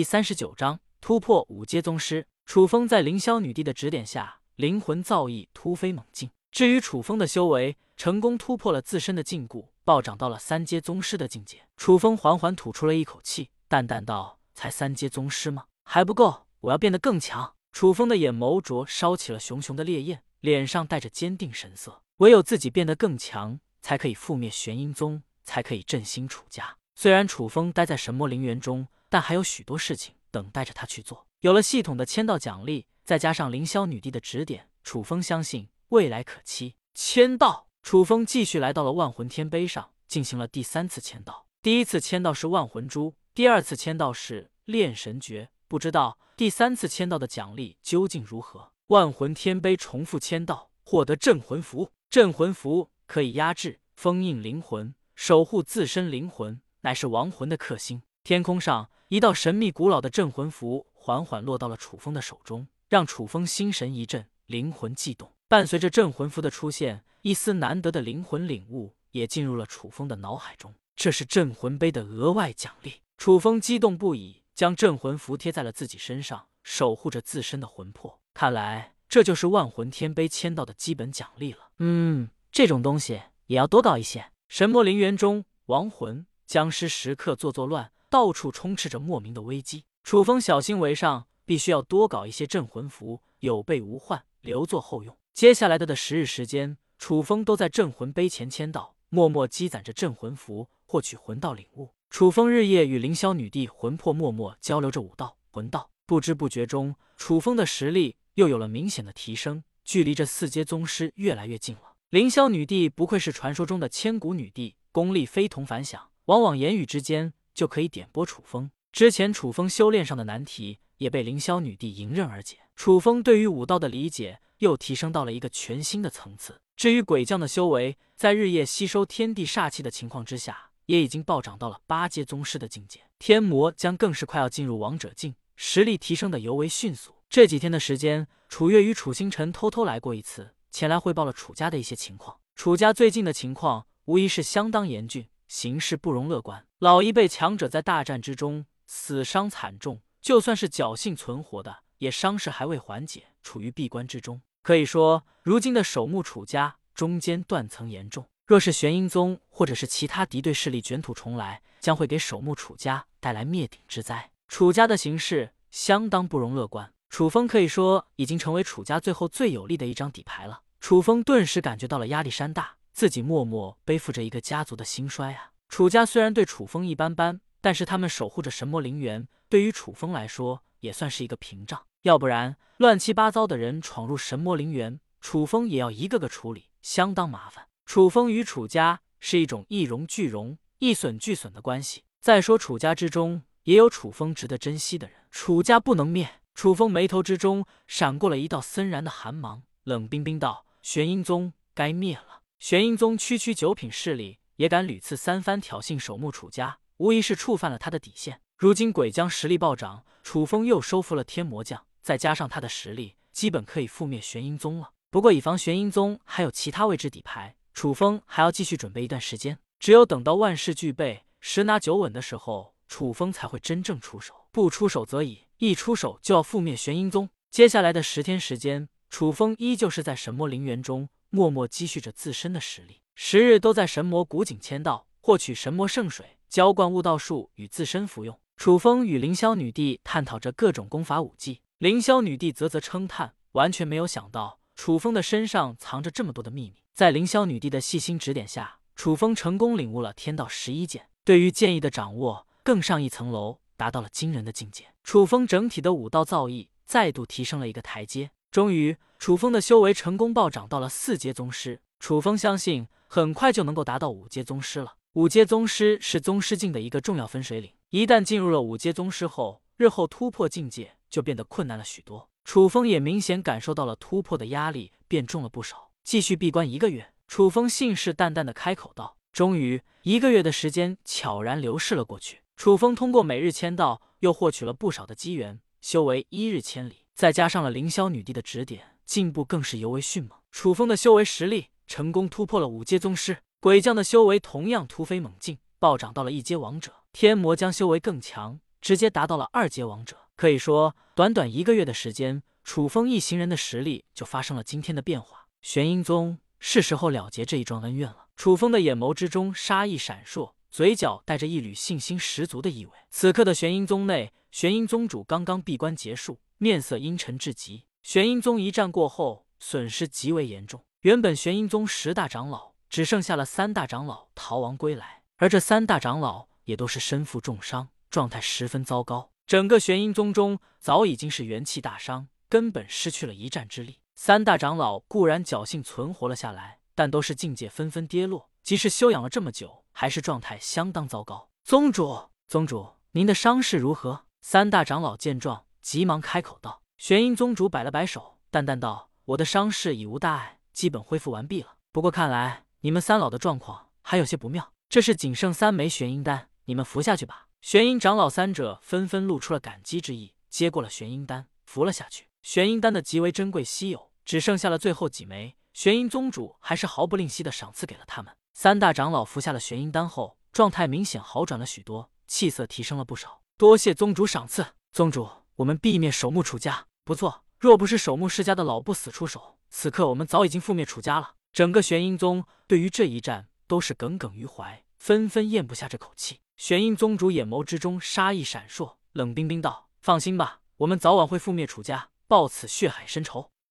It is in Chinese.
第三十九章突破五阶宗师。楚风在凌霄女帝的指点下，灵魂造诣突飞猛进。至于楚风的修为，成功突破了自身的禁锢，暴涨到了三阶宗师的境界。楚风缓缓吐出了一口气，淡淡道：“才三阶宗师吗？还不够，我要变得更强。”楚风的眼眸灼烧起了熊熊的烈焰，脸上带着坚定神色。唯有自己变得更强，才可以覆灭玄阴宗，才可以振兴楚家。虽然楚风待在神魔陵园中。但还有许多事情等待着他去做。有了系统的签到奖励，再加上凌霄女帝的指点，楚风相信未来可期。签到，楚风继续来到了万魂天碑上，进行了第三次签到。第一次签到是万魂珠，第二次签到是炼神诀。不知道第三次签到的奖励究竟如何？万魂天碑重复签到，获得镇魂符。镇魂符可以压制、封印灵魂，守护自身灵魂，乃是亡魂的克星。天空上。一道神秘古老的镇魂符缓缓落到了楚风的手中，让楚风心神一震，灵魂悸动。伴随着镇魂符的出现，一丝难得的灵魂领悟也进入了楚风的脑海中。这是镇魂碑的额外奖励。楚风激动不已，将镇魂符贴在了自己身上，守护着自身的魂魄。看来这就是万魂天碑签到的基本奖励了。嗯，这种东西也要多搞一些。神魔陵园中，亡魂、僵尸时刻做作乱。到处充斥着莫名的危机，楚风小心为上，必须要多搞一些镇魂符，有备无患，留作后用。接下来的的十日时间，楚风都在镇魂碑前签到，默默积攒着镇魂符，获取魂道领悟。楚风日夜与凌霄女帝魂魄默默交流着武道魂道，不知不觉中，楚风的实力又有了明显的提升，距离这四阶宗师越来越近了。凌霄女帝不愧是传说中的千古女帝，功力非同凡响，往往言语之间。就可以点拨楚风。之前楚风修炼上的难题也被凌霄女帝迎刃而解，楚风对于武道的理解又提升到了一个全新的层次。至于鬼将的修为，在日夜吸收天地煞气的情况之下，也已经暴涨到了八阶宗师的境界。天魔将更是快要进入王者境，实力提升的尤为迅速。这几天的时间，楚月与楚星辰偷偷来过一次，前来汇报了楚家的一些情况。楚家最近的情况无疑是相当严峻。形势不容乐观，老一辈强者在大战之中死伤惨重，就算是侥幸存活的，也伤势还未缓解，处于闭关之中。可以说，如今的守墓楚家中间断层严重。若是玄阴宗或者是其他敌对势力卷土重来，将会给守墓楚家带来灭顶之灾。楚家的形势相当不容乐观，楚风可以说已经成为楚家最后最有力的一张底牌了。楚风顿时感觉到了压力山大。自己默默背负着一个家族的兴衰啊！楚家虽然对楚风一般般，但是他们守护着神魔陵园，对于楚风来说也算是一个屏障。要不然，乱七八糟的人闯入神魔陵园，楚风也要一个个处理，相当麻烦。楚风与楚家是一种一荣俱荣、一损俱损的关系。再说，楚家之中也有楚风值得珍惜的人，楚家不能灭。楚风眉头之中闪过了一道森然的寒芒，冷冰冰道：“玄阴宗该灭了。”玄阴宗区区九品势力也敢屡次三番挑衅守墓楚家，无疑是触犯了他的底线。如今鬼将实力暴涨，楚风又收服了天魔将，再加上他的实力，基本可以覆灭玄阴宗了。不过以防玄阴宗还有其他位置底牌，楚风还要继续准备一段时间。只有等到万事俱备、十拿九稳的时候，楚风才会真正出手。不出手则已，一出手就要覆灭玄阴宗。接下来的十天时间，楚风依旧是在神魔陵园中。默默积蓄着自身的实力，十日都在神魔古井签到，获取神魔圣水，浇灌悟道树与自身服用。楚风与凌霄女帝探讨着各种功法武技，凌霄女帝啧啧称叹，完全没有想到楚风的身上藏着这么多的秘密。在凌霄女帝的细心指点下，楚风成功领悟了天道十一剑，对于剑意的掌握更上一层楼，达到了惊人的境界。楚风整体的武道造诣再度提升了一个台阶。终于，楚风的修为成功暴涨到了四阶宗师。楚风相信，很快就能够达到五阶宗师了。五阶宗师是宗师境的一个重要分水岭，一旦进入了五阶宗师后，日后突破境界就变得困难了许多。楚风也明显感受到了突破的压力变重了不少。继续闭关一个月，楚风信誓旦旦的开口道：“终于，一个月的时间悄然流逝了过去。楚风通过每日签到，又获取了不少的机缘，修为一日千里。”再加上了凌霄女帝的指点，进步更是尤为迅猛。楚风的修为实力成功突破了五阶宗师，鬼将的修为同样突飞猛进，暴涨到了一阶王者。天魔将修为更强，直接达到了二阶王者。可以说，短短一个月的时间，楚风一行人的实力就发生了今天的变化。玄阴宗是时候了结这一桩恩怨了。楚风的眼眸之中杀意闪烁，嘴角带着一缕信心十足的意味。此刻的玄阴宗内，玄阴宗主刚刚闭关结束，面色阴沉至极。玄阴宗一战过后，损失极为严重。原本玄阴宗十大长老只剩下了三大长老逃亡归来，而这三大长老也都是身负重伤，状态十分糟糕。整个玄阴宗中早已经是元气大伤，根本失去了一战之力。三大长老固然侥幸存活了下来，但都是境界纷纷跌落，即使休养了这么久，还是状态相当糟糕。宗主，宗主，您的伤势如何？三大长老见状，急忙开口道。玄阴宗主摆了摆手，淡淡道：“我的伤势已无大碍，基本恢复完毕了。不过看来你们三老的状况还有些不妙。这是仅剩三枚玄阴丹，你们服下去吧。”玄阴长老三者纷纷露出了感激之意，接过了玄阴丹，服了下去。玄阴丹的极为珍贵稀有，只剩下了最后几枚，玄阴宗主还是毫不吝惜的赏赐给了他们。三大长老服下了玄阴丹后，状态明显好转了许多，气色提升了不少。多谢宗主赏赐，宗主，我们必灭守墓楚家。不错，若不是守墓世家的老不死出手，此刻我们早已经覆灭楚家了。整个玄阴宗对于这一战都是耿耿于怀，纷纷咽不下这口气。玄阴宗主眼眸之中杀意闪烁，冷冰冰道：“放心吧，我们早晚会覆灭楚家，报此血海深仇。”